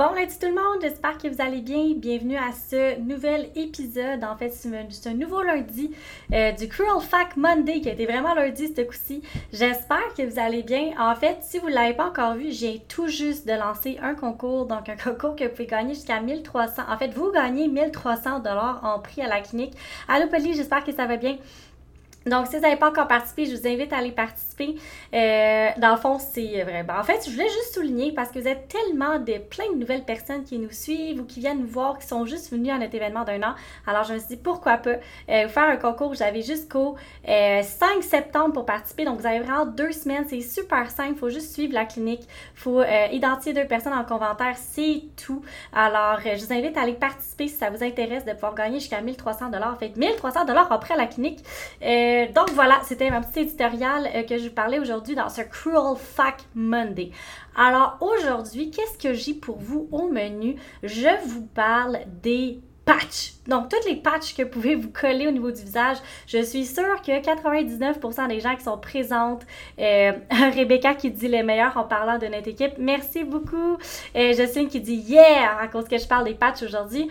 Bon lundi tout le monde, j'espère que vous allez bien. Bienvenue à ce nouvel épisode. En fait, un nouveau lundi euh, du Cruel Fact Monday qui a été vraiment lundi ce coup-ci. J'espère que vous allez bien. En fait, si vous ne l'avez pas encore vu, j'ai tout juste de lancer un concours. Donc, un concours que vous pouvez gagner jusqu'à 1300. En fait, vous gagnez 1300 dollars en prix à la clinique. Allô, Polly, j'espère que ça va bien. Donc, si vous n'avez pas encore participé, je vous invite à aller participer. Euh, dans le fond, c'est vrai. Ben, en fait, je voulais juste souligner parce que vous êtes tellement de plein de nouvelles personnes qui nous suivent ou qui viennent nous voir, qui sont juste venus à notre événement d'un an. Alors, je me suis dit, pourquoi pas euh, faire un concours. J'avais jusqu'au 5 euh, septembre pour participer. Donc, vous avez vraiment deux semaines. C'est super simple. Il faut juste suivre la clinique. Il faut identifier deux personnes en commentaire. C'est tout. Alors, je vous invite à aller participer si ça vous intéresse de pouvoir gagner jusqu'à 1300 En fait, 1300 après la clinique. Euh, donc voilà, c'était ma petite éditorial euh, que je vous parlais aujourd'hui dans ce Cruel Fact Monday. Alors aujourd'hui, qu'est-ce que j'ai pour vous au menu? Je vous parle des patchs. Donc, toutes les patchs que vous pouvez vous coller au niveau du visage, je suis sûre que 99% des gens qui sont présentes, euh, Rebecca qui dit les meilleurs en parlant de notre équipe, merci beaucoup. Justine qui dit yeah à cause que je parle des patchs aujourd'hui.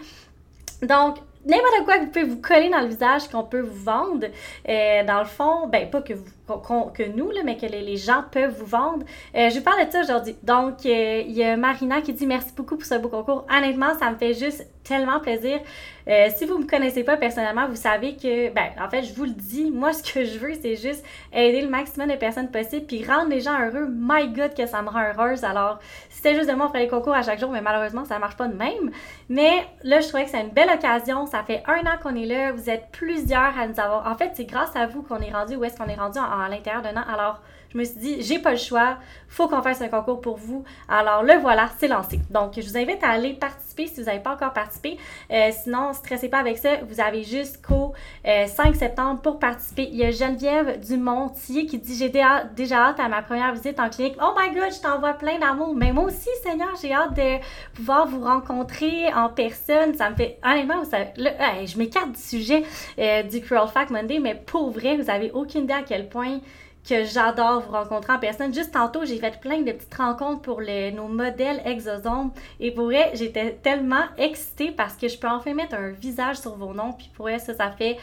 Donc, n'importe quoi que vous pouvez vous coller dans le visage qu'on peut vous vendre. Euh, dans le fond, ben pas que vous que nous, là, mais que les, gens peuvent vous vendre. Euh, je vous parle de ça aujourd'hui. Donc, euh, il y a Marina qui dit merci beaucoup pour ce beau concours. Honnêtement, ça me fait juste tellement plaisir. Euh, si vous ne me connaissez pas personnellement, vous savez que, ben, en fait, je vous le dis, moi, ce que je veux, c'est juste aider le maximum de personnes possible puis rendre les gens heureux. My God, que ça me rend heureuse. Alors, c'était juste de moi, on ferait les concours à chaque jour, mais malheureusement, ça ne marche pas de même. Mais là, je trouvais que c'est une belle occasion. Ça fait un an qu'on est là. Vous êtes plusieurs à nous avoir. En fait, c'est grâce à vous qu'on est rendu où est-ce qu'on est rendu en à l'intérieur d'un an. Alors, je me suis dit, j'ai pas le choix, faut qu'on fasse un concours pour vous. Alors, le voilà, c'est lancé. Donc, je vous invite à aller participer si vous n'avez pas encore participé. Euh, sinon, stressez pas avec ça. Vous avez jusqu'au 5 euh, septembre pour participer. Il y a Geneviève Dumontier qui dit, j'ai déjà hâte à ma première visite en clinique. Oh my God, je t'envoie plein d'amour. Mais moi aussi, Seigneur, j'ai hâte de pouvoir vous rencontrer en personne. Ça me fait, honnêtement, je m'écarte du sujet euh, du Cruel Fact Monday, mais pour vrai, vous avez aucune idée à quel point que j'adore vous rencontrer en personne. Juste tantôt, j'ai fait plein de petites rencontres pour nos modèles exosomes. Et pour vrai, j'étais tellement excitée parce que je peux enfin mettre un visage sur vos noms. Puis pour vrai, ça, ça fait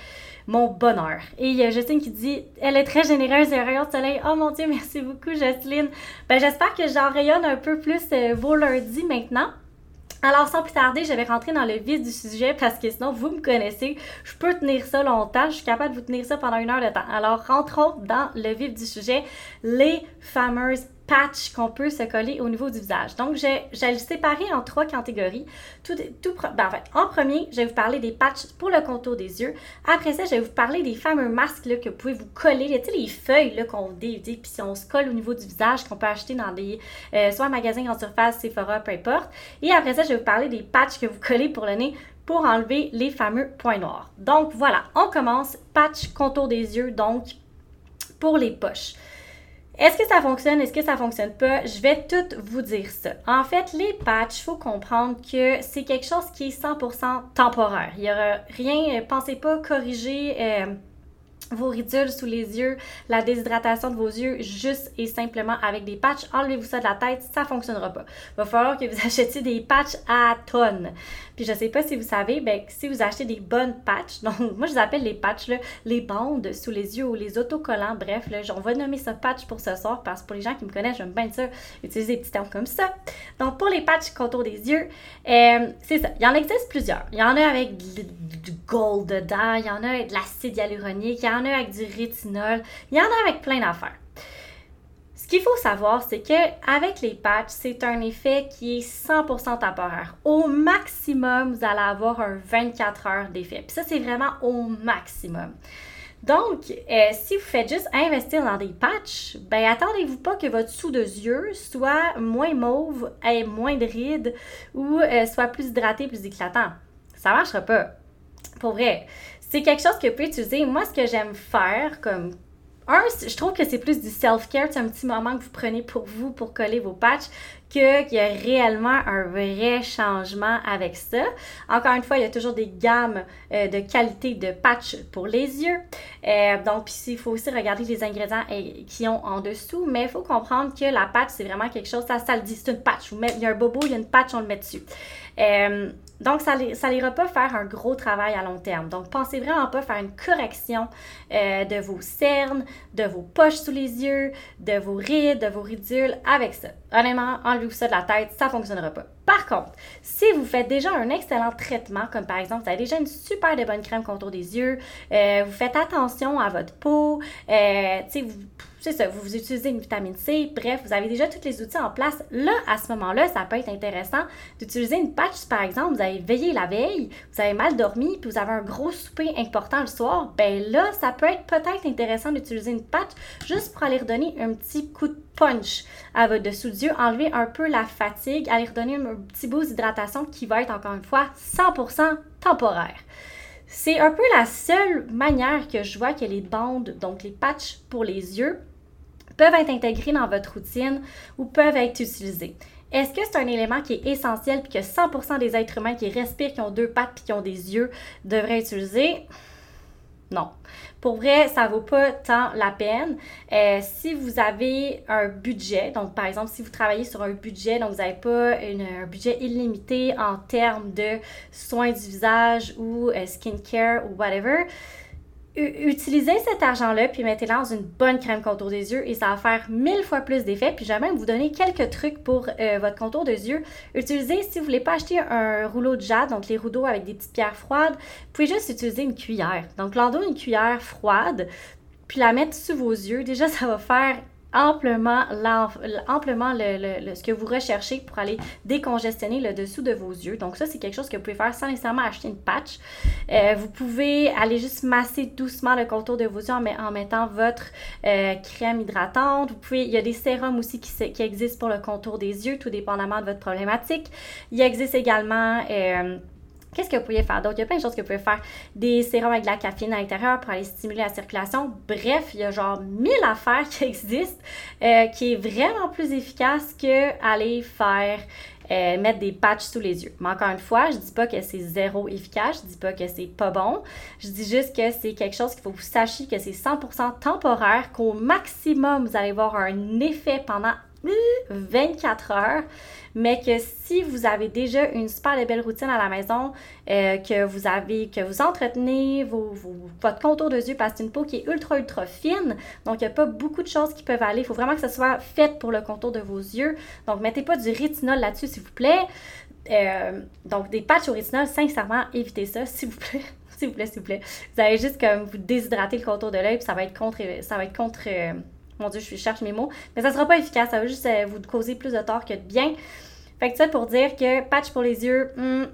mon bonheur. Et il y Justine qui dit Elle est très généreuse et rayon de soleil. Oh mon Dieu, merci beaucoup, Justine. Ben, j'espère que j'en rayonne un peu plus euh, vos lundis maintenant. Alors, sans plus tarder, je vais rentrer dans le vif du sujet parce que sinon, vous me connaissez, je peux tenir ça longtemps, je suis capable de vous tenir ça pendant une heure de temps. Alors, rentrons dans le vif du sujet, les fameuses patch qu'on peut se coller au niveau du visage. Donc, j'ai le séparé en trois catégories. Tout, tout, ben, en premier, je vais vous parler des patchs pour le contour des yeux. Après ça, je vais vous parler des fameux masques là, que vous pouvez vous coller. Tu sais, les feuilles qu'on dit, puis si on se colle au niveau du visage, qu'on peut acheter dans des, euh, soit magasins en surface, Sephora, peu importe. Et après ça, je vais vous parler des patchs que vous collez pour le nez pour enlever les fameux points noirs. Donc, voilà, on commence. Patch contour des yeux, donc, pour les poches. Est-ce que ça fonctionne? Est-ce que ça fonctionne pas? Je vais tout vous dire ça. En fait, les patchs, faut comprendre que c'est quelque chose qui est 100% temporaire. Il n'y aura rien, pensez pas corriger euh, vos ridules sous les yeux, la déshydratation de vos yeux, juste et simplement avec des patchs. Enlevez-vous ça de la tête, ça ne fonctionnera pas. Il va falloir que vous achetiez des patchs à tonnes. Puis je sais pas si vous savez, ben, si vous achetez des bonnes patchs, donc moi je les appelle les patchs, les bandes sous les yeux ou les autocollants, bref, là, on va nommer ça patch pour ce soir parce que pour les gens qui me connaissent, j'aime bien ça, utiliser des petits termes comme ça. Donc pour les patchs contour des yeux, euh, c'est ça. Il y en existe plusieurs. Il y en a avec du gold dedans, il y en a avec de l'acide hyaluronique, il y a avec du rétinol, il y en a avec plein d'affaires. Ce qu'il faut savoir, c'est que avec les patchs, c'est un effet qui est 100% temporaire. Au maximum, vous allez avoir un 24 heures d'effet. Puis ça, c'est vraiment au maximum. Donc, euh, si vous faites juste investir dans des patchs, ben attendez-vous pas que votre sous de yeux soit moins mauve, ait moins de rides ou euh, soit plus hydraté, plus éclatant. Ça marchera pas. Pour vrai. C'est quelque chose que vous pouvez utiliser. Moi, ce que j'aime faire comme un, je trouve que c'est plus du self-care, c'est un petit moment que vous prenez pour vous, pour coller vos patchs, qu'il y a réellement un vrai changement avec ça. Encore une fois, il y a toujours des gammes euh, de qualité de patch pour les yeux. Euh, donc, il faut aussi regarder les ingrédients qui ont en dessous, mais il faut comprendre que la patch, c'est vraiment quelque chose, ça, ça le dit, c'est une patch. il y a un bobo, il y a une patch, on le met dessus. Euh, donc, ça n'ira pas faire un gros travail à long terme. Donc, pensez vraiment pas faire une correction euh, de vos cernes, de vos poches sous les yeux, de vos rides, de vos ridules avec ça. Honnêtement, enlevez-vous ça de la tête, ça ne fonctionnera pas. Par contre, si vous faites déjà un excellent traitement, comme par exemple, vous avez déjà une super de bonne crème contour des yeux, euh, vous faites attention à votre peau, euh, tu sais, vous vous, utilisez une vitamine C, bref, vous avez déjà tous les outils en place. Là, à ce moment-là, ça peut être intéressant d'utiliser une patch, par exemple, vous avez veillé la veille, vous avez mal dormi, puis vous avez un gros souper important le soir, ben là, ça peut être peut-être intéressant d'utiliser une patch juste pour aller redonner un petit coup de punch à votre dessous yeux, enlever un peu la fatigue, aller redonner un petit boost d'hydratation qui va être encore une fois 100% temporaire. C'est un peu la seule manière que je vois que les bandes, donc les patchs pour les yeux, peuvent être intégrés dans votre routine ou peuvent être utilisés. Est-ce que c'est un élément qui est essentiel puis que 100% des êtres humains qui respirent, qui ont deux pattes puis qui ont des yeux devraient utiliser? Non. Pour vrai, ça vaut pas tant la peine. Euh, si vous avez un budget, donc par exemple, si vous travaillez sur un budget, donc vous n'avez pas un budget illimité en termes de soins du visage ou euh, skincare ou whatever, utilisez cet argent-là puis mettez-le dans une bonne crème contour des yeux et ça va faire mille fois plus d'effet. Puis je vais même vous donner quelques trucs pour euh, votre contour des yeux. Utilisez, si vous voulez pas acheter un rouleau de jade, donc les rouleaux avec des petites pierres froides, vous pouvez juste utiliser une cuillère. Donc l'endos une cuillère froide, puis la mettre sous vos yeux. Déjà, ça va faire amplement, amplement le, ce que vous recherchez pour aller décongestionner le dessous de vos yeux. Donc ça, c'est quelque chose que vous pouvez faire sans nécessairement acheter une patch. Euh, vous pouvez aller juste masser doucement le contour de vos yeux en, mettant votre euh, crème hydratante. Vous pouvez, il y a des sérums aussi qui, qui, existent pour le contour des yeux, tout dépendamment de votre problématique. Il existe également... Euh, Qu'est-ce que vous pouvez faire d'autre? Il y a plein de choses que vous pouvez faire. Des sérums avec de la caféine à l'intérieur pour aller stimuler la circulation. Bref, il y a genre mille affaires qui existent euh, qui est vraiment plus efficace que aller faire euh, mettre des patchs sous les yeux. Mais encore une fois, je dis pas que c'est zéro efficace, je dis pas que c'est pas bon. Je dis juste que c'est quelque chose qu'il faut que vous sachiez que c'est 100% temporaire, qu'au maximum, vous allez voir un effet pendant 24 heures, mais que si vous avez déjà une super belle routine à la maison, euh, que vous avez, que vous entretenez votre contour de yeux parce que c'est une peau qui est ultra ultra fine, donc il n'y a pas beaucoup de choses qui peuvent aller. Il faut vraiment que ça soit fait pour le contour de vos yeux. Donc mettez pas du rétinol là-dessus s'il vous plaît. Euh, donc des patchs au rétinol, sincèrement, évitez ça s'il vous plaît. s'il vous plaît, s'il vous plaît. Vous allez juste comme vous déshydrater le contour de l'œil, puis ça va être contre, ça va être contre euh, mon Dieu, je cherche mes mots. Mais ça sera pas efficace. Ça va juste euh, vous causer plus de tort que de bien. Fait que ça pour dire que patch pour les yeux, hmm,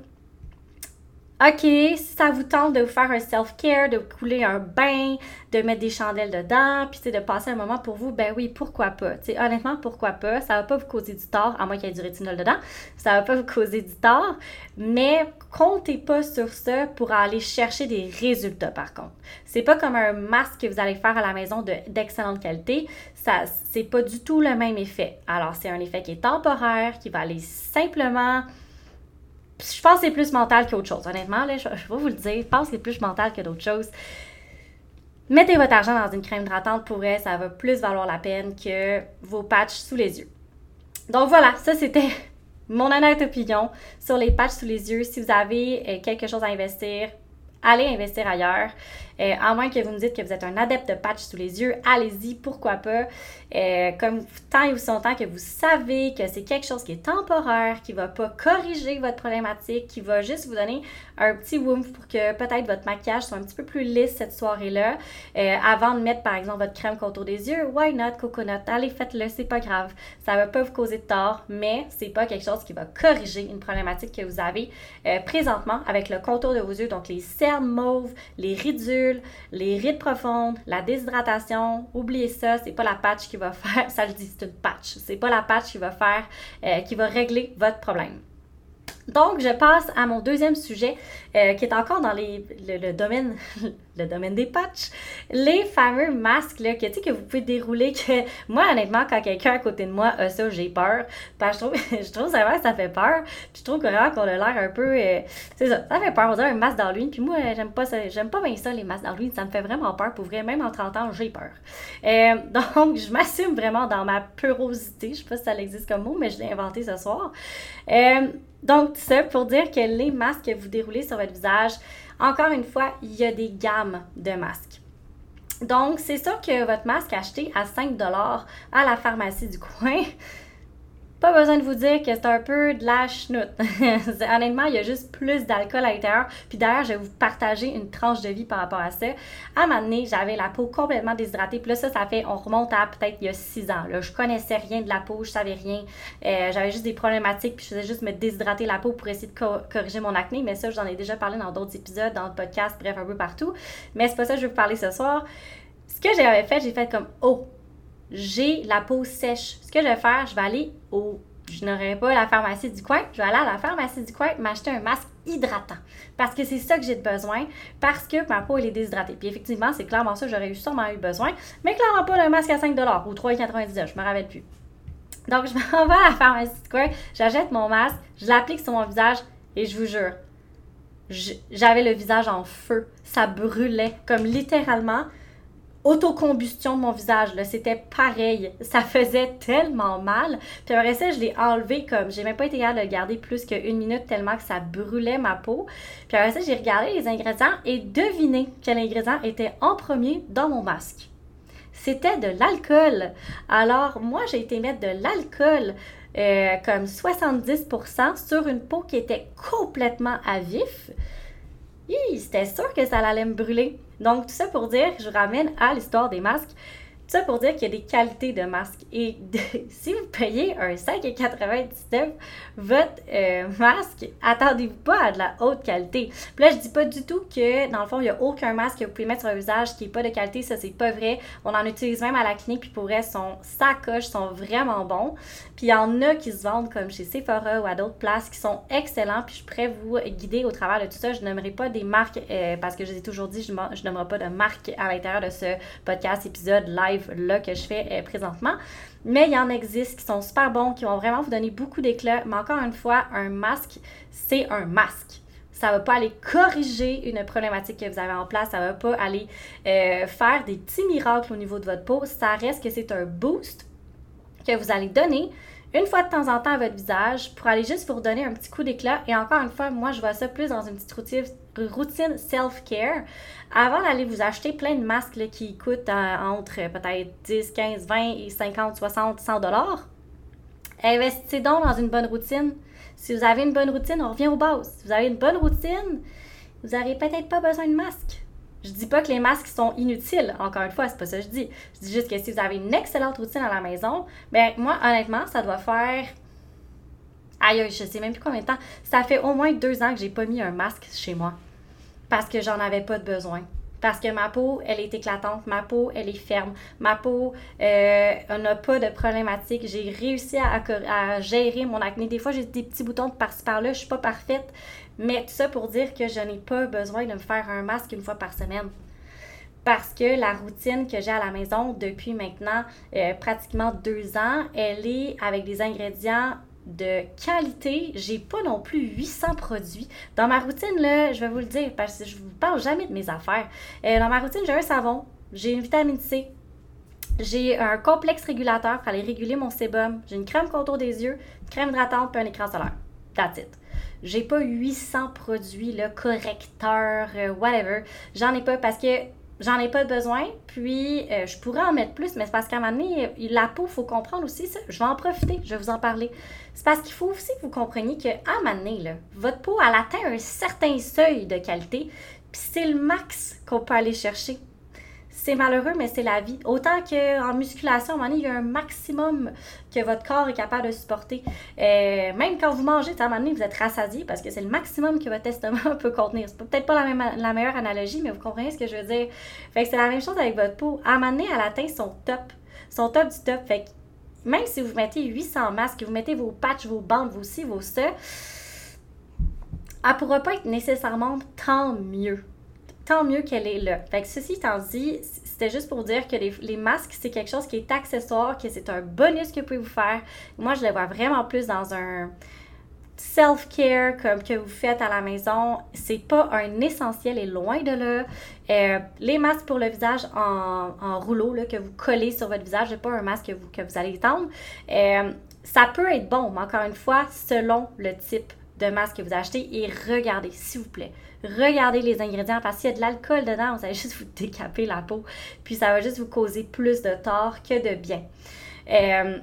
OK, si ça vous tente de vous faire un self-care, de couler un bain, de mettre des chandelles dedans, puis de passer un moment pour vous, ben oui, pourquoi pas? T'sais, honnêtement, pourquoi pas? Ça va pas vous causer du tort, à moins qu'il y ait du rétinol dedans. Ça va pas vous causer du tort, mais comptez pas sur ça pour aller chercher des résultats par contre. C'est pas comme un masque que vous allez faire à la maison d'excellente qualité. Ça, c'est pas du tout le même effet. Alors, c'est un effet qui est temporaire, qui va aller simplement je pense que c'est plus mental qu'autre chose. Honnêtement, là, je, vais vous le dire, je pense que c'est plus mental que d'autres choses. Mettez votre argent dans une crème hydratante pour elle, ça va plus valoir la peine que vos patchs sous les yeux. Donc voilà, ça c'était mon honnête opinion sur les patchs sous les yeux. Si vous avez euh, quelque chose à investir, allez investir ailleurs. Euh, à moins que vous me dites que vous êtes un adepte de patch sous les yeux, allez-y, pourquoi pas. Euh, comme tant et aussi longtemps que vous savez que c'est quelque chose qui est temporaire, qui ne va pas corriger votre problématique, qui va juste vous donner un petit woof pour que peut-être votre maquillage soit un petit peu plus lisse cette soirée-là. Euh, avant de mettre par exemple votre crème contour des yeux, why not coconut? Allez, faites-le, c'est pas grave. Ça va pas vous causer de tort, mais c'est pas quelque chose qui va corriger une problématique que vous avez présentement avec le contour de vos yeux, donc les cernes mauves, les les rides profondes, la déshydratation, oubliez ça, c'est pas la patch qui va faire, ça je dis, c'est une patch, c'est pas la patch qui va faire, euh, qui va régler votre problème. Donc, je passe à mon deuxième sujet, euh, qui est encore dans les, le, domaine le domaine des patchs, les fameux masques là, que, que vous pouvez dérouler, que moi, honnêtement, quand quelqu'un à côté de moi a ça, j'ai peur. Parce que je trouve, je trouve ça, ça fait peur. Puis je trouve que vraiment qu'on a l'air un peu... Euh, c'est ça, ça fait peur. On dirait un masque d'Halloween. Puis moi, j'aime pas ça, j'aime pas bien ça, les masques d'Halloween. Ça me fait vraiment peur. Pour vrai, même en 30 ans, j'ai peur. Euh, donc, je m'assume vraiment dans ma peurosité. Je sais pas si ça existe comme mot, mais je l'ai inventé ce soir. Euh, donc, ça pour dire que les masques que vous déroulez sur votre visage, encore une fois, il y a des gammes de masques. Donc, c'est sûr que votre masque acheté à 5 à la pharmacie du coin, pas besoin de vous dire que c'est un peu de la chenoute. Honnêtement, il y a juste plus d'alcool à l'intérieur. Puis d'ailleurs, je vais vous partager une tranche de vie par rapport à ça. À un moment donné, j'avais la peau complètement déshydratée. Puis là, ça, ça fait, on remonte à peut-être il y a six ans. Là. Je connaissais rien de la peau, je savais rien. Euh, j'avais juste des problématiques. Puis je faisais juste me déshydrater la peau pour essayer de corriger mon acné. Mais ça, j'en ai déjà parlé dans d'autres épisodes, dans le podcast, bref, un peu partout. Mais c'est pas ça que je veux vous parler ce soir. Ce que j'avais fait, j'ai fait comme, oh, j'ai la peau sèche. Ce que je vais faire, je vais aller au. Je n'aurai pas la pharmacie du coin. Je vais aller à la pharmacie du coin m'acheter un masque hydratant. Parce que c'est ça que j'ai besoin. Parce que ma peau, elle est déshydratée. Puis effectivement, c'est clairement ça, j'aurais sûrement eu besoin. Mais clairement pas le masque à 5 ou 3,99 je me rappelle plus. Donc, je m'en vais à la pharmacie du coin, j'achète mon masque, je l'applique sur mon visage et je vous jure, j'avais le visage en feu. Ça brûlait, comme littéralement autocombustion de mon visage. C'était pareil. Ça faisait tellement mal. Puis après ça, je l'ai enlevé comme. J'ai même pas été capable de le garder plus qu'une minute tellement que ça brûlait ma peau. Puis après ça, j'ai regardé les ingrédients et deviné quel ingrédient était en premier dans mon masque. C'était de l'alcool. Alors, moi, j'ai été mettre de l'alcool. Euh, comme 70% sur une peau qui était complètement à vif c'était sûr que ça allait me brûler. Donc, tout ça pour dire, je ramène à l'histoire des masques. Ça pour dire qu'il y a des qualités de masque. Et si vous payez un 5,99 votre euh, masque, attendez-vous pas à de la haute qualité. Puis là, je dis pas du tout que, dans le fond, il n'y a aucun masque que vous pouvez mettre sur visage qui n'est pas de qualité. Ça, c'est pas vrai. On en utilise même à la clinique, puis pour elles, son sacoches sont vraiment bons. Puis il y en a qui se vendent comme chez Sephora ou à d'autres places qui sont excellents. Puis je pourrais vous guider au travers de tout ça. Je n'aimerais pas des marques euh, parce que je vous ai toujours dit, je ne n'aimerais pas de marque à l'intérieur de ce podcast, épisode live là que je fais euh, présentement. Mais il y en existe qui sont super bons, qui vont vraiment vous donner beaucoup d'éclat. Mais encore une fois, un masque, c'est un masque. Ça ne va pas aller corriger une problématique que vous avez en place. Ça ne va pas aller euh, faire des petits miracles au niveau de votre peau. Ça reste que c'est un boost que vous allez donner une fois de temps en temps à votre visage pour aller juste vous redonner un petit coup d'éclat. Et encore une fois, moi, je vois ça plus dans une petite routine, self-care. Avant d'aller vous acheter plein de masques qui coûtent euh, entre peut-être 10, 15, 20 et 50, 60, 100 dollars, investissez donc dans une bonne routine. Si vous avez une bonne routine, on revient aux bases. Si vous avez une bonne routine, vous n'aurez peut-être pas besoin de masque. Je dis pas que les masques sont inutiles, encore une fois, c'est pas ça que je dis. Je dis juste que si vous avez une excellente routine à la maison, ben moi, honnêtement, ça doit faire. Aïe, je sais même plus combien de temps. Ça fait au moins deux ans que j'ai pas mis un masque chez moi. Parce que j'en avais pas de besoin. Parce que ma peau, elle est éclatante, ma peau, elle est ferme, ma peau, euh, n'a pas de problématique. J'ai réussi à, à, gérer mon acné. Des fois, j'ai des petits boutons de par-ci par-là, je suis pas parfaite. Mais tout ça pour dire que je n'ai pas besoin de me faire un masque une fois par semaine. Parce que la routine que j'ai à la maison depuis maintenant euh, pratiquement deux ans, elle est avec des ingrédients de qualité. J'ai pas non plus 800 produits. Dans ma routine, je vais vous le dire, parce que je vous parle jamais de mes affaires. Euh, dans ma routine, j'ai un savon, j'ai une vitamine C, j'ai un complexe régulateur pour aller réguler mon sébum, j'ai une crème contour des yeux, une crème hydratante puis un écran solaire. That's it. J'ai pas 800 produits, correcteurs, euh, whatever. J'en ai pas parce que j'en ai pas besoin. Puis, euh, je pourrais en mettre plus, mais c'est parce qu'à un moment donné, la peau, faut comprendre aussi ça. Je vais en profiter, je vais vous en parler. C'est parce qu'il faut aussi que vous compreniez qu'à un moment donné, là, votre peau, elle atteint un certain seuil de qualité. Puis c'est le max qu'on peut aller chercher c'est malheureux, mais c'est la vie. Autant qu'en musculation, à un moment donné, il y a un maximum que votre corps est capable de supporter. Euh, même quand vous mangez, à un moment donné, vous êtes rassasié parce que c'est le maximum que votre estomac peut contenir. C'est peut-être pas la, meilleure analogie, mais vous comprenez ce que je veux dire. C'est la même chose avec votre peau. À un moment donné, elle atteint son top. Son top du top. Même si vous mettez 800 masques, vous mettez vos patchs, vos bandes, vos ci, vos ça, elle pourra pas être nécessairement tant mieux tant mieux qu'elle est là. Fait que ceci étant dit, c'était juste pour dire que les, masques, c'est quelque chose qui est accessoire, que c'est un bonus que vous pouvez vous faire. Moi, je le vois vraiment plus dans un self-care comme que vous faites à la maison, c'est pas un essentiel et loin de là. Euh, les masques pour le visage en, rouleau que vous collez sur votre visage, pas un masque que vous, allez étendre. Euh, ça peut être bon, mais encore une fois, selon le type de masque que vous achetez et regardez, s'il vous plaît. Regardez les ingrédients parce qu'il y a de l'alcool dedans, vous allez juste vous décaper la peau, puis ça va juste vous causer plus de tort que de bien. Euh,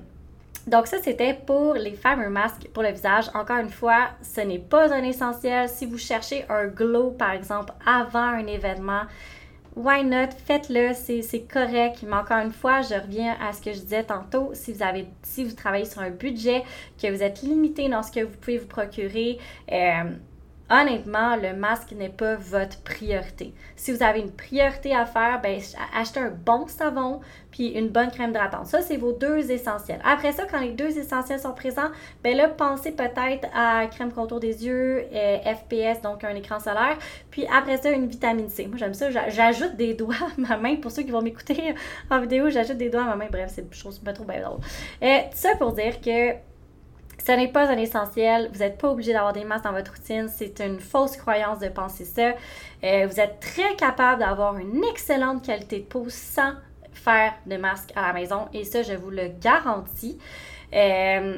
donc ça, c'était pour les fameux masques pour le visage. Encore une fois, ce n'est pas un essentiel. Si vous cherchez un glow, par exemple, avant un événement, why not? Faites-le, c'est correct. Mais encore une fois, je reviens à ce que je disais tantôt. Si vous avez, si vous travaillez sur un budget, que vous êtes limité dans ce que vous pouvez vous procurer, euh, honnêtement, le masque n'est pas votre priorité. Si vous avez une priorité à faire, ben, achetez un bon savon puis une bonne crème hydratante. Ça, c'est vos deux essentiels. Après ça, quand les deux essentiels sont présents, ben là, pensez peut-être à crème contour des yeux, euh, FPS, donc un écran solaire, puis après ça, une vitamine C. Moi, j'aime ça. J'ajoute des doigts à ma main. Pour ceux qui vont m'écouter en vidéo, j'ajoute des doigts à ma main. Bref, c'est une chose pas trop bien drôle. Euh, ça pour dire que ce n'est pas un essentiel. Vous n'êtes pas obligé d'avoir des masques dans votre routine. C'est une fausse croyance de penser ça. Euh, vous êtes très capable d'avoir une excellente qualité de peau sans faire de masque à la maison. Et ça, je vous le garantis. Euh,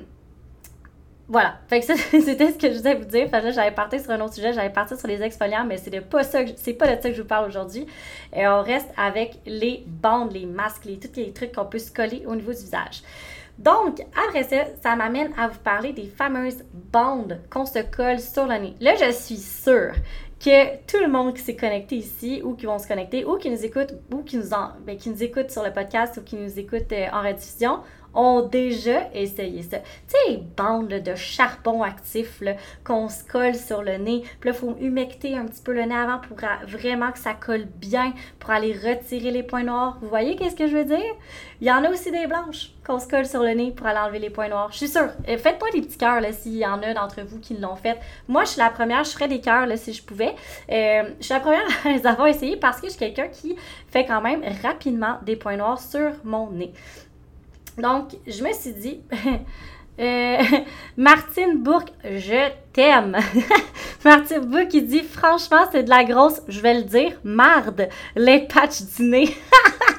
voilà. Fait que ça, c'était ce que je voulais vous dire. Fait que j'avais parti sur un autre sujet. J'avais parti sur les exfoliants, mais c'est pas ça pas de ça que je vous parle aujourd'hui. Et on reste avec les bandes, les masques, les, les trucs qu'on peut se coller au niveau du visage. Donc, après ça, ça m'amène à vous parler des fameuses bandes qu'on se colle sur le nez. Là, je suis sûre que tout le monde qui s'est connecté ici ou qui vont se connecter ou qui nous écoute ou qui nous, en, ben, sur le podcast ou qui nous écoute euh, en rediffusion ont déjà essayé ça. Tu sais, les bandes de charbon actif qu'on se colle sur le nez. Puis là, il faut humecter un petit peu le nez avant pour vraiment que ça colle bien, pour aller retirer les points noirs. Vous voyez qu'est-ce que je veux dire? Il y en a aussi des blanches qu'on se colle sur le nez pour aller enlever les points noirs. Je suis sûre. Faites-moi des petits cœurs s'il y en a d'entre vous qui l'ont fait. Moi, je suis la première, je ferais des cœurs si je pouvais. Euh, je suis la première à les avoir essayés parce que je suis quelqu'un qui fait quand même rapidement des points noirs sur mon nez. Donc, je me suis dit, euh, Martine Bourque, je t'aime. Martine Bourque qui dit, franchement, c'est de la grosse, je vais le dire, marde, les patchs du nez.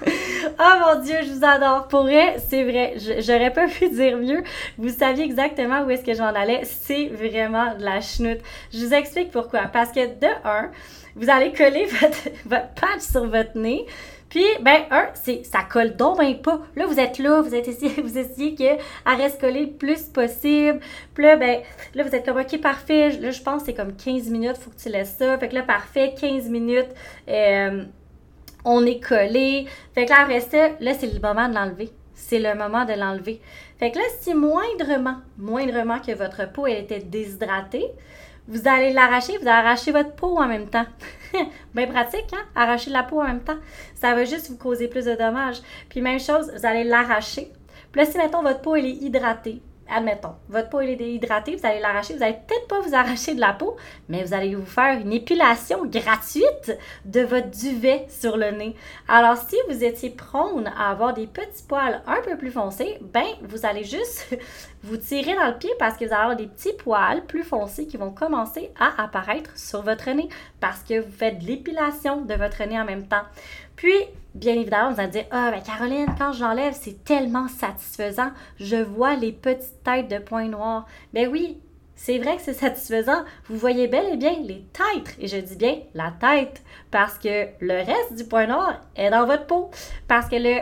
oh mon Dieu, je vous adore. Pour vrai, c'est vrai, j'aurais pas pu dire mieux. Vous saviez exactement où est-ce que j'en allais. C'est vraiment de la chenoute. Je vous explique pourquoi. Parce que de un, vous allez coller votre patch sur votre nez. Puis, ben, un, c'est ça colle donc ben pas. Là, vous êtes là, vous êtes essayé, vous essayez qu'elle reste collée le plus possible. Puis là, ben, là, vous êtes comme, OK, parfait. Là, je pense que c'est comme 15 minutes, faut que tu laisses ça. Fait que là, parfait, 15 minutes, euh, on est collé. Fait que là, après là, c'est le moment de l'enlever. C'est le moment de l'enlever. Fait que là, si moindrement, moindrement que votre peau, elle était déshydratée, vous allez l'arracher, vous allez arracher votre peau en même temps. Bien pratique, hein? Arracher la peau en même temps. Ça va juste vous causer plus de dommages. Puis même chose, vous allez l'arracher. Puis là, si mettons votre peau elle est hydratée, admettons, votre peau est déhydratée, vous allez l'arracher, vous n'allez peut-être pas vous arracher de la peau, mais vous allez vous faire une épilation gratuite de votre duvet sur le nez. Alors, si vous étiez prône à avoir des petits poils un peu plus foncés, ben, vous allez juste vous tirer dans le pied parce que vous allez avoir des petits poils plus foncés qui vont commencer à apparaître sur votre nez parce que vous faites l'épilation de votre nez en même temps. Puis, bien évidemment, vous allez dire Ah, ben Caroline, quand je l'enlève, c'est tellement satisfaisant. Je vois les petites têtes de points noirs. Ben oui, c'est vrai que c'est satisfaisant. Vous voyez bel et bien les têtes. Et je dis bien la tête parce que le reste du point noir est dans votre peau. Parce que le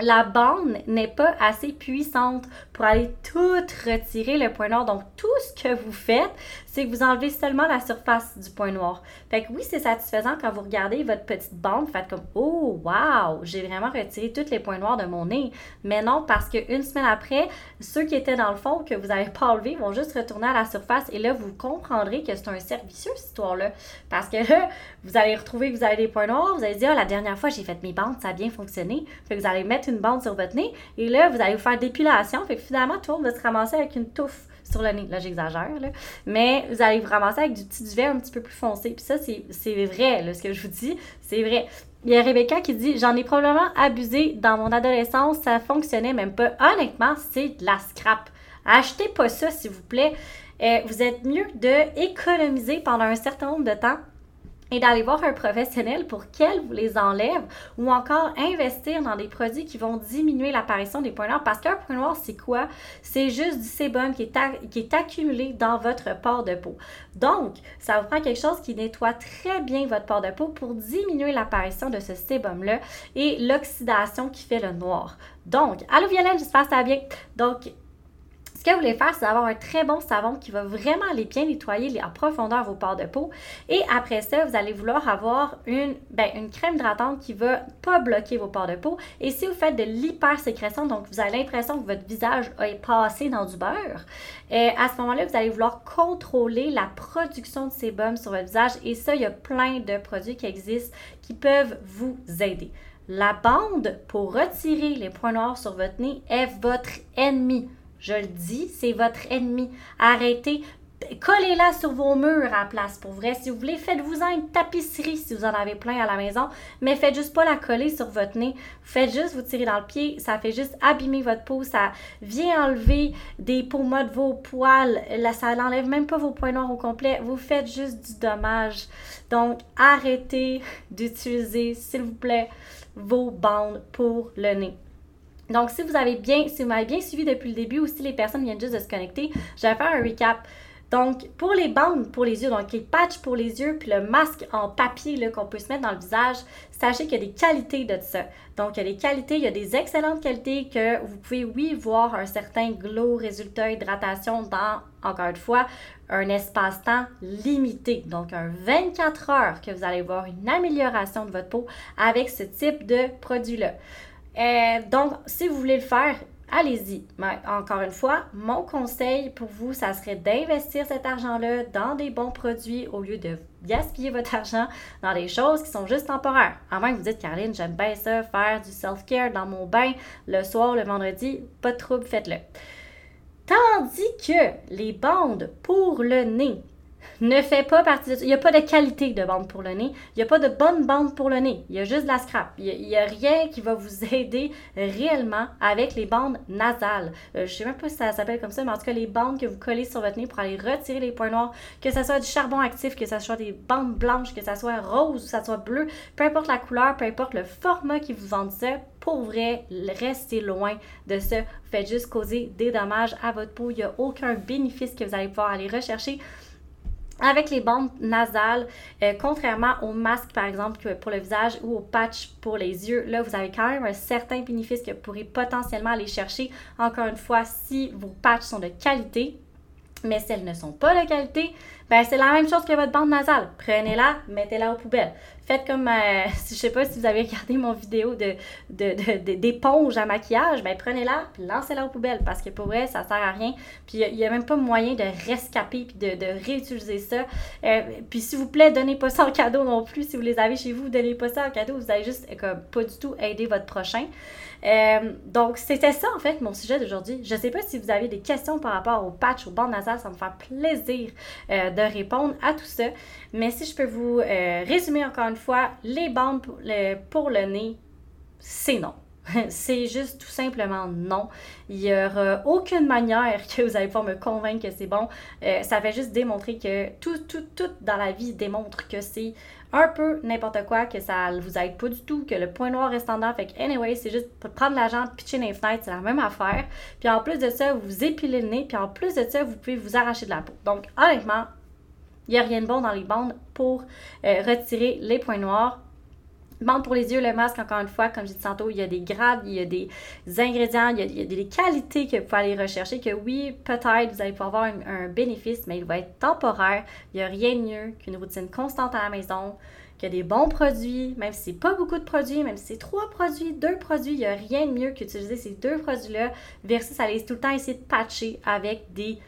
la bande n'est pas assez puissante pour aller tout retirer le point noir. Donc, tout ce que vous faites, c'est que vous enlevez seulement la surface du point noir. Fait que oui, c'est satisfaisant quand vous regardez votre petite bande, faites comme Oh, wow, j'ai vraiment retiré tous les points noirs de mon nez. Mais non, parce qu'une semaine après, ceux qui étaient dans le fond, que vous n'avez pas enlevé, vont juste retourner à la surface et là, vous comprendrez que c'est un cercle cette histoire-là. Parce que là, vous allez retrouver que vous avez des points noirs, vous allez dire, ah, la dernière fois, j'ai fait mes bandes, ça a bien fonctionné. Fait que vous allez mettre une bande sur votre nez et là, vous allez vous faire d'épilation. Fait que finalement, tout le monde va se ramasser avec une touffe sur le nez. Là, j'exagère, là. Mais vous allez vous ramasser avec du petit duvet un petit peu plus foncé. Puis ça, c'est vrai, ce que je vous dis. C'est vrai. Il y a Rebecca qui dit J'en ai probablement abusé dans mon adolescence, ça fonctionnait même pas. Honnêtement, c'est de la scrap. Achetez pas ça, s'il vous plaît. Euh, vous êtes mieux de économiser pendant un certain nombre de temps et d'aller voir un professionnel pour qu'elle vous les enlève ou encore investir dans des produits qui vont diminuer l'apparition des points noirs parce qu'un point noir c'est quoi? C'est juste du sébum qui est, qui est accumulé dans votre port de peau. Donc, ça vous prend quelque chose qui nettoie très bien votre port de peau pour diminuer l'apparition de ce sébum là et l'oxydation qui fait le noir. Donc, allô Violaine, j'espère que ça va bien. Donc, que vous voulez faire, c'est avoir un très bon savon qui va vraiment aller bien nettoyer en profondeur vos pores de peau. Et après ça, vous allez vouloir avoir une, ben, une crème hydratante qui va pas bloquer vos pores de peau. Et si vous faites de l'hypersécrétion, donc vous avez l'impression que votre visage est passé dans du beurre, euh, à ce moment-là, vous allez vouloir contrôler la production de sébum sur votre visage. Et ça, il y a plein de produits qui existent qui peuvent vous aider. La bande pour retirer les points noirs sur votre nez est votre ennemi. Je le dis, c'est votre ennemi. Arrêtez. Collez-la sur vos murs à la place, pour vrai. Si vous voulez, faites-vous-en une tapisserie si vous en avez plein à la maison, mais faites juste pas la coller sur votre nez. Faites juste vous tirer dans le pied, ça fait juste abîmer votre peau, ça vient enlever des peaux de vos poils, là, ça n'enlève même pas vos points noirs au complet. Vous faites juste du dommage. Donc, arrêtez d'utiliser, s'il vous plaît, vos bandes pour le nez. Donc, si vous avez bien, si vous m'avez bien suivi depuis le début ou si les personnes viennent juste de se connecter, je vais faire un recap. Donc, pour les bandes pour les yeux, donc les patchs pour les yeux, puis le masque en papier qu'on peut se mettre dans le visage, sachez qu'il y a des qualités de ça. Donc, il y a des qualités, il y a des excellentes qualités que vous pouvez, oui, voir un certain glow, résultat, hydratation dans, encore une fois, un espace-temps limité. Donc, un 24 heures que vous allez voir une amélioration de votre peau avec ce type de produit-là. Euh, donc, si vous voulez le faire, allez-y. Mais encore une fois, mon conseil pour vous, ça serait d'investir cet argent-là dans des bons produits au lieu de gaspiller votre argent dans des choses qui sont juste temporaires. À moins que vous dites, Caroline, j'aime bien ça, faire du self-care dans mon bain le soir, le vendredi, pas de trouble, faites-le. Tandis que les bandes pour le nez, ne fait pas partie de ça. Il n'y a pas de qualité de bande pour le nez. Il n'y a pas de bonne bande pour le nez. Il y a juste de la scrap. Il n'y a, rien qui va vous aider réellement avec les bandes nasales. Euh, je ne sais même pas si ça s'appelle comme ça, mais en tout cas, les bandes que vous collez sur votre nez pour aller retirer les points noirs, que ce soit du charbon actif, que ce soit des bandes blanches, que ce soit rose que ce soit bleu, peu importe la couleur, peu importe le format qui vous vendent ça, pour vrai, restez loin de ça. Vous faites juste causer des dommages à votre peau. Il n'y a aucun bénéfice que vous allez pouvoir aller rechercher avec les bandes nasales, euh, contrairement au masque par exemple pour le visage ou au patch pour les yeux, là vous avez quand même un certain bénéfice que vous pourrez potentiellement aller chercher. Encore une fois, si vos patchs sont de qualité, mais si elles ne sont pas de qualité, ben c'est la même chose que votre bande nasale. Prenez-la, mettez-la aux poubelles. Faites comme, euh, je sais pas si vous avez regardé mon vidéo de, d'éponge à maquillage, ben prenez-la, lancez-la aux poubelles parce que pour vrai, ça sert à rien. Puis il n'y a, même pas moyen de rescaper puis de, réutiliser ça. Euh, puis s'il vous plaît, donnez pas ça en cadeau non plus. Si vous les avez chez vous, donnez pas ça en cadeau. Vous allez juste comme, pas du tout aider votre prochain. Euh, donc, c'était ça, en fait, mon sujet d'aujourd'hui. Je sais pas si vous avez des questions par rapport au patch, aux bandes nasales. Ça me fait plaisir euh, de répondre à tout ça. Mais si je peux vous euh, résumer encore une fois, les bandes pour le, nez, c'est non. c'est juste tout simplement non. Il n'y aura aucune manière que vous allez pouvoir me convaincre que c'est bon. ça fait juste démontrer que tout, tout, tout dans la vie démontre que c'est un peu n'importe quoi, que ça vous aide pas du tout, que le point noir en dedans. Fait que, anyway, c'est juste prendre l'argent, pitcher dans les fenêtres, c'est la même affaire. Puis en plus de ça, vous épilez le nez, puis en plus de ça, vous pouvez vous arracher de la peau. Donc, honnêtement, il n'y a rien de bon dans les bandes pour euh, retirer les points noirs. Bande pour les yeux, le masque, encore une fois, comme je dit tantôt, il y a des grades, il y a des ingrédients, il y a, des qualités que vous pouvez aller rechercher, que oui, peut-être vous allez pouvoir avoir un, bénéfice, mais il va être temporaire. Il n'y a rien de mieux qu'une routine constante à la maison, qu'il y a des bons produits, même si c'est pas beaucoup de produits, même si c'est trois produits, deux produits, il n'y a rien de mieux qu'utiliser ces deux produits-là versus aller tout le temps essayer de patcher avec des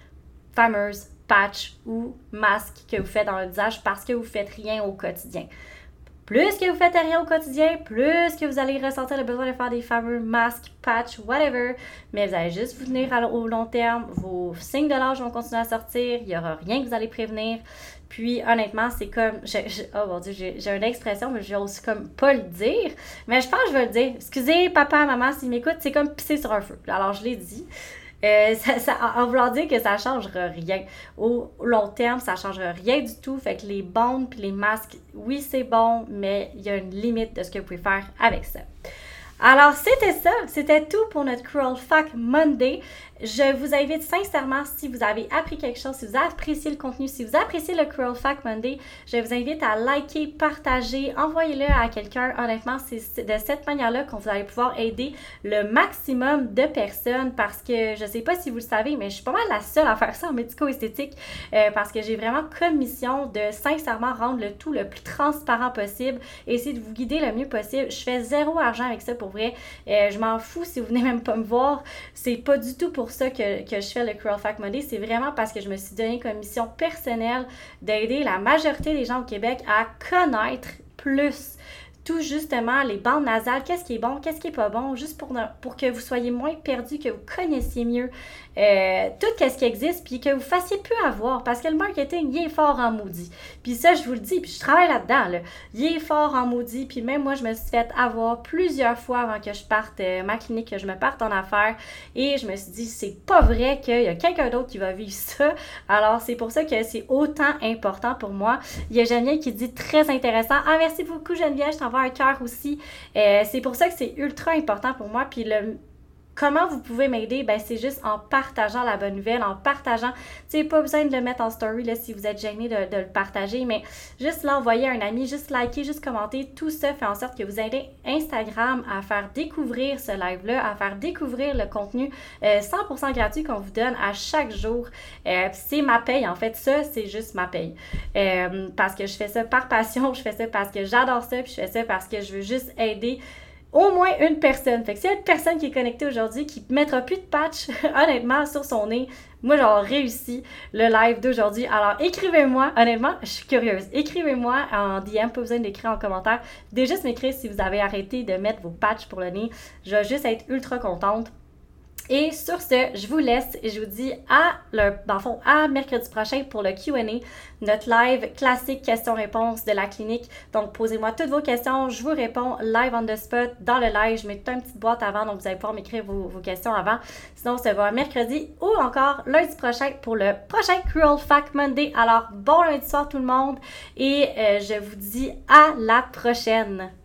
fameuses patchs ou masques que vous faites dans le visage parce que vous faites rien au quotidien plus que vous faites rien au quotidien, plus que vous allez ressentir le besoin de faire des fameux masques, patch, whatever. Mais vous allez juste vous tenir au long terme. Vos signes de l'âge vont continuer à sortir. Il n'y aura rien que vous allez prévenir. Puis honnêtement, c'est comme. oh mon dieu, j'ai une expression, mais je vais aussi comme pas le dire. Mais je pense que je vais le dire. Excusez, papa, maman, s'ils m'écoutent, c'est comme pisser sur un feu. Alors je l'ai dit. Euh, ça, en voulant dire que ça ne changera rien. Au long terme, ça ne changera rien du tout. Fait que les bandes puis les masques, oui, c'est bon, mais il y a une limite de ce que vous pouvez faire avec ça. Alors, c'était ça. C'était tout pour notre Cruel Fact Monday. Je vous invite sincèrement, si vous avez appris quelque chose, si vous avez apprécié le contenu, si vous appréciez le Cruel Fact Monday, je vous invite à liker, partager, envoyez-le à quelqu'un. Honnêtement, c'est de cette manière-là qu'on vous allez pouvoir aider le maximum de personnes parce que je ne sais pas si vous le savez, mais je suis pas mal la seule à faire ça en médico-esthétique euh, parce que j'ai vraiment comme mission de sincèrement rendre le tout le plus transparent possible essayer de vous guider le mieux possible. Je fais zéro argent avec ça pour vrai. Euh, je m'en fous si vous venez même pas me voir. C'est pas du tout pour ça que, je fais le Cruel Fact Monday. C'est vraiment parce que je me suis donné comme mission personnelle d'aider la majorité des gens au Québec à connaître plus tout justement les bandes nasales, qu'est-ce qui est bon, qu'est-ce qui est pas bon, juste pour, pour que vous soyez moins perdu, que vous connaissiez mieux euh, tout ce qui existe, puis que vous fassiez plus avoir, parce que le marketing, il est fort en maudit. Puis ça, je vous le dis, puis je travaille là-dedans, là. il est fort en maudit, puis même moi, je me suis fait avoir plusieurs fois avant que je parte euh, ma clinique, que je me parte en affaires, et je me suis dit, c'est pas vrai qu'il y a quelqu'un d'autre qui va vivre ça. Alors, c'est pour ça que c'est autant important pour moi. Il y a Geneviève qui dit très intéressant. Ah, merci beaucoup, Geneviève, je t'envoie cœur aussi. Euh, c'est pour ça que c'est ultra important pour moi. Puis le Comment vous pouvez m'aider? Ben, c'est juste en partageant la bonne nouvelle, en partageant. Tu sais, pas besoin de le mettre en story là, si vous êtes gêné de, le partager, mais juste l'envoyer à un ami, juste liker, juste commenter. Tout ça fait en sorte que vous aidez Instagram à faire découvrir ce live-là, à faire découvrir le contenu 100% euh, gratuit qu'on vous donne à chaque jour. Euh, c'est ma paye, en fait. Ça, c'est juste ma paye. Euh, parce que je fais ça par passion, je fais ça parce que j'adore ça, puis je fais ça parce que je veux juste aider au moins une personne. Fait que s'il y a une personne qui est connectée aujourd'hui qui ne mettra plus de patch, honnêtement, sur son nez, moi, j'ai réussi le live d'aujourd'hui. Alors, écrivez-moi, honnêtement, je suis curieuse. Écrivez-moi en DM, pas besoin d'écrire en commentaire. Déjà, juste m'écrire si vous avez arrêté de mettre vos patchs pour le nez. Je vais juste être ultra contente. Et sur ce, je vous laisse et je vous dis à, le, à mercredi prochain pour le QA, notre live classique questions-réponses de la clinique. Donc, posez-moi toutes vos questions, je vous réponds live on the spot dans le live. Je mets toute une petite boîte avant, donc vous allez pouvoir m'écrire vos, questions avant. Sinon, on se voit mercredi ou encore lundi prochain pour le prochain Cruel Fact Monday. Alors, bon lundi soir tout le monde et euh, je vous dis à la prochaine.